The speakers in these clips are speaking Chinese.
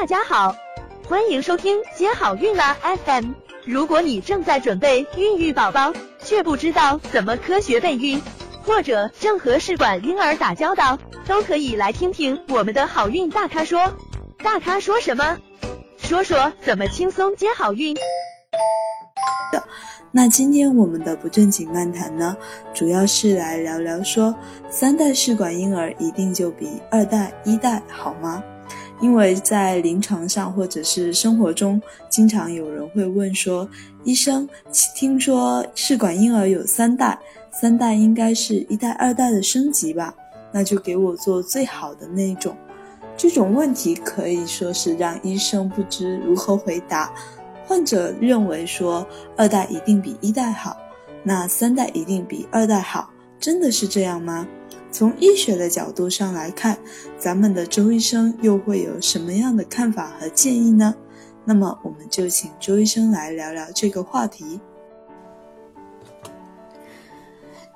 大家好，欢迎收听接好运啦 FM。如果你正在准备孕育宝宝，却不知道怎么科学备孕，或者正和试管婴儿打交道，都可以来听听我们的好运大咖说。大咖说什么？说说怎么轻松接好运。那今天我们的不正经漫谈呢，主要是来聊聊说，三代试管婴儿一定就比二代、一代好吗？因为在临床上或者是生活中，经常有人会问说，医生，听说试管婴儿有三代，三代应该是一代、二代的升级吧？那就给我做最好的那一种。这种问题可以说是让医生不知如何回答。患者认为说二代一定比一代好，那三代一定比二代好，真的是这样吗？从医学的角度上来看，咱们的周医生又会有什么样的看法和建议呢？那么我们就请周医生来聊聊这个话题。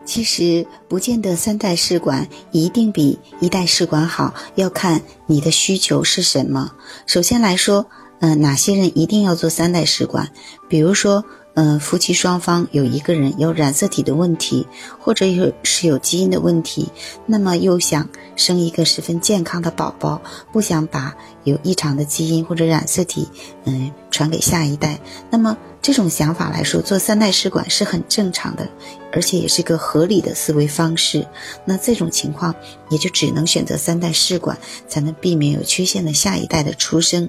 其实不见得三代试管一定比一代试管好，要看你的需求是什么。首先来说。嗯，哪些人一定要做三代试管？比如说，嗯，夫妻双方有一个人有染色体的问题，或者有是有基因的问题，那么又想生一个十分健康的宝宝，不想把有异常的基因或者染色体，嗯，传给下一代，那么。这种想法来说，做三代试管是很正常的，而且也是个合理的思维方式。那这种情况也就只能选择三代试管，才能避免有缺陷的下一代的出生。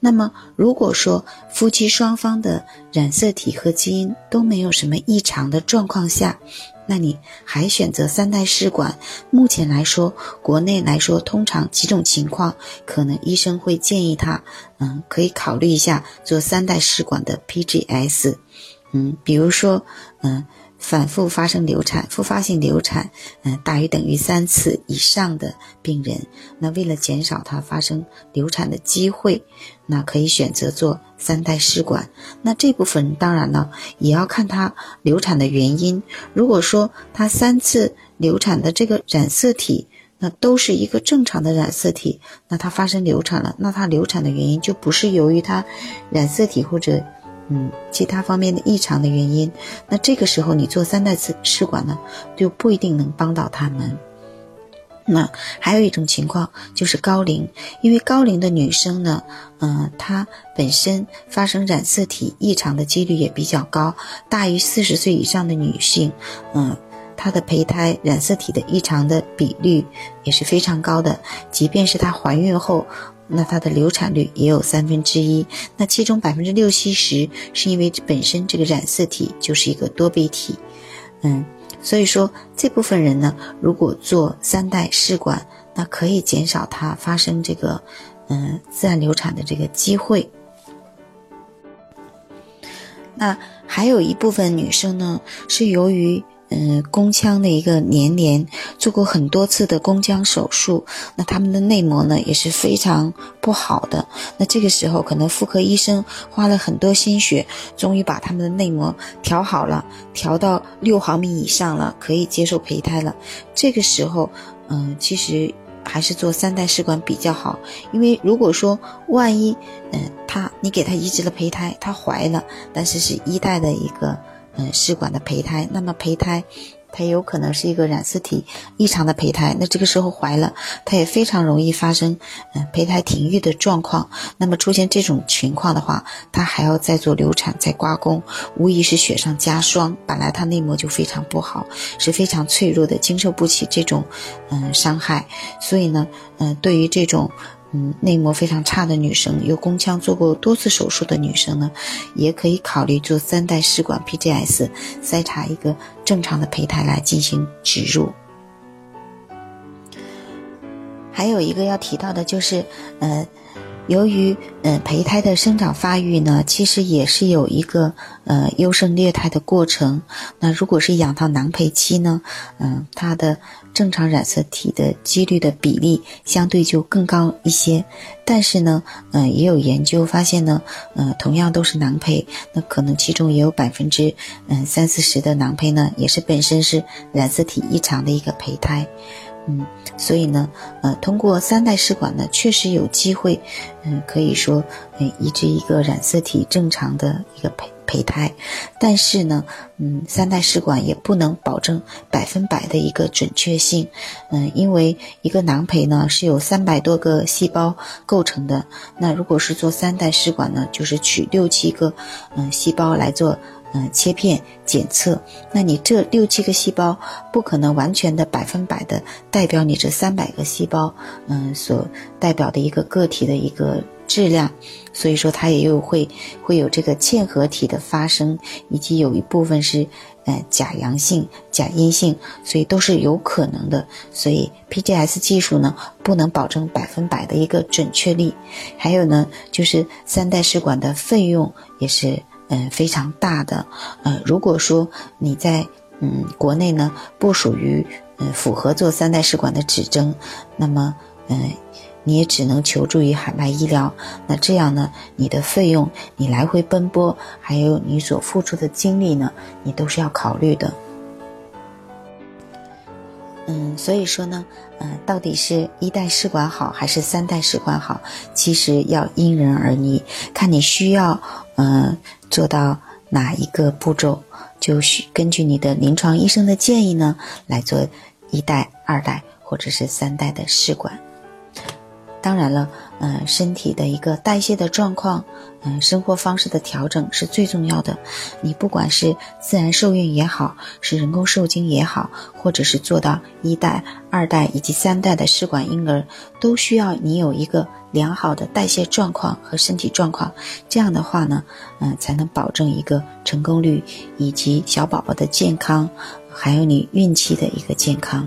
那么，如果说夫妻双方的染色体和基因都没有什么异常的状况下，那你还选择三代试管？目前来说，国内来说，通常几种情况，可能医生会建议他，嗯，可以考虑一下做三代试管的 PGS，嗯，比如说，嗯。反复发生流产、复发性流产，嗯，大于等于三次以上的病人，那为了减少他发生流产的机会，那可以选择做三代试管。那这部分当然了，也要看他流产的原因。如果说他三次流产的这个染色体，那都是一个正常的染色体，那他发生流产了，那他流产的原因就不是由于他染色体或者。嗯，其他方面的异常的原因，那这个时候你做三代次试管呢，就不一定能帮到他们。那还有一种情况就是高龄，因为高龄的女生呢，嗯，她本身发生染色体异常的几率也比较高，大于四十岁以上的女性，嗯，她的胚胎染色体的异常的比率也是非常高的，即便是她怀孕后。那她的流产率也有三分之一，那其中百分之六七十是因为本身这个染色体就是一个多倍体，嗯，所以说这部分人呢，如果做三代试管，那可以减少她发生这个嗯自然流产的这个机会。那还有一部分女生呢，是由于。嗯，宫腔的一个粘连，做过很多次的宫腔手术，那他们的内膜呢也是非常不好的。那这个时候，可能妇科医生花了很多心血，终于把他们的内膜调好了，调到六毫米以上了，可以接受胚胎了。这个时候，嗯，其实还是做三代试管比较好，因为如果说万一，嗯，他你给他移植了胚胎，他怀了，但是是一代的一个。嗯，试管的胚胎，那么胚胎，它有可能是一个染色体异常的胚胎，那这个时候怀了，它也非常容易发生嗯胚胎停育的状况。那么出现这种情况的话，它还要再做流产再刮宫，无疑是雪上加霜。本来它内膜就非常不好，是非常脆弱的，经受不起这种嗯伤害。所以呢，嗯，对于这种。嗯，内膜非常差的女生，有宫腔做过多次手术的女生呢，也可以考虑做三代试管 PGS 筛查一个正常的胚胎来进行植入。还有一个要提到的就是，呃。由于嗯胚胎的生长发育呢，其实也是有一个呃优胜劣汰的过程。那如果是养到囊胚期呢，嗯，它的正常染色体的几率的比例相对就更高一些。但是呢，嗯，也有研究发现呢，嗯，同样都是囊胚，那可能其中也有百分之嗯三四十的囊胚呢，也是本身是染色体异常的一个胚胎。嗯，所以呢，呃，通过三代试管呢，确实有机会，嗯，可以说，嗯，移植一个染色体正常的一个胚胚胎，但是呢，嗯，三代试管也不能保证百分百的一个准确性，嗯，因为一个囊胚呢是由三百多个细胞构成的，那如果是做三代试管呢，就是取六七个，嗯，细胞来做。嗯，切片检测，那你这六七个细胞不可能完全的百分百的代表你这三百个细胞，嗯，所代表的一个个体的一个质量，所以说它也有会会有这个嵌合体的发生，以及有一部分是呃假阳性、假阴性，所以都是有可能的。所以 PGS 技术呢，不能保证百分百的一个准确率。还有呢，就是三代试管的费用也是。嗯，非常大的。呃，如果说你在嗯国内呢不属于嗯符合做三代试管的指征，那么嗯你也只能求助于海外医疗。那这样呢，你的费用、你来回奔波，还有你所付出的精力呢，你都是要考虑的。嗯，所以说呢，嗯，到底是一代试管好还是三代试管好，其实要因人而异，看你需要嗯。做到哪一个步骤，就需根据你的临床医生的建议呢，来做一代、二代或者是三代的试管。当然了，嗯，身体的一个代谢的状况，嗯，生活方式的调整是最重要的。你不管是自然受孕也好，是人工受精也好，或者是做到一代、二代以及三代的试管婴儿，都需要你有一个良好的代谢状况和身体状况。这样的话呢，嗯，才能保证一个成功率以及小宝宝的健康，还有你孕期的一个健康。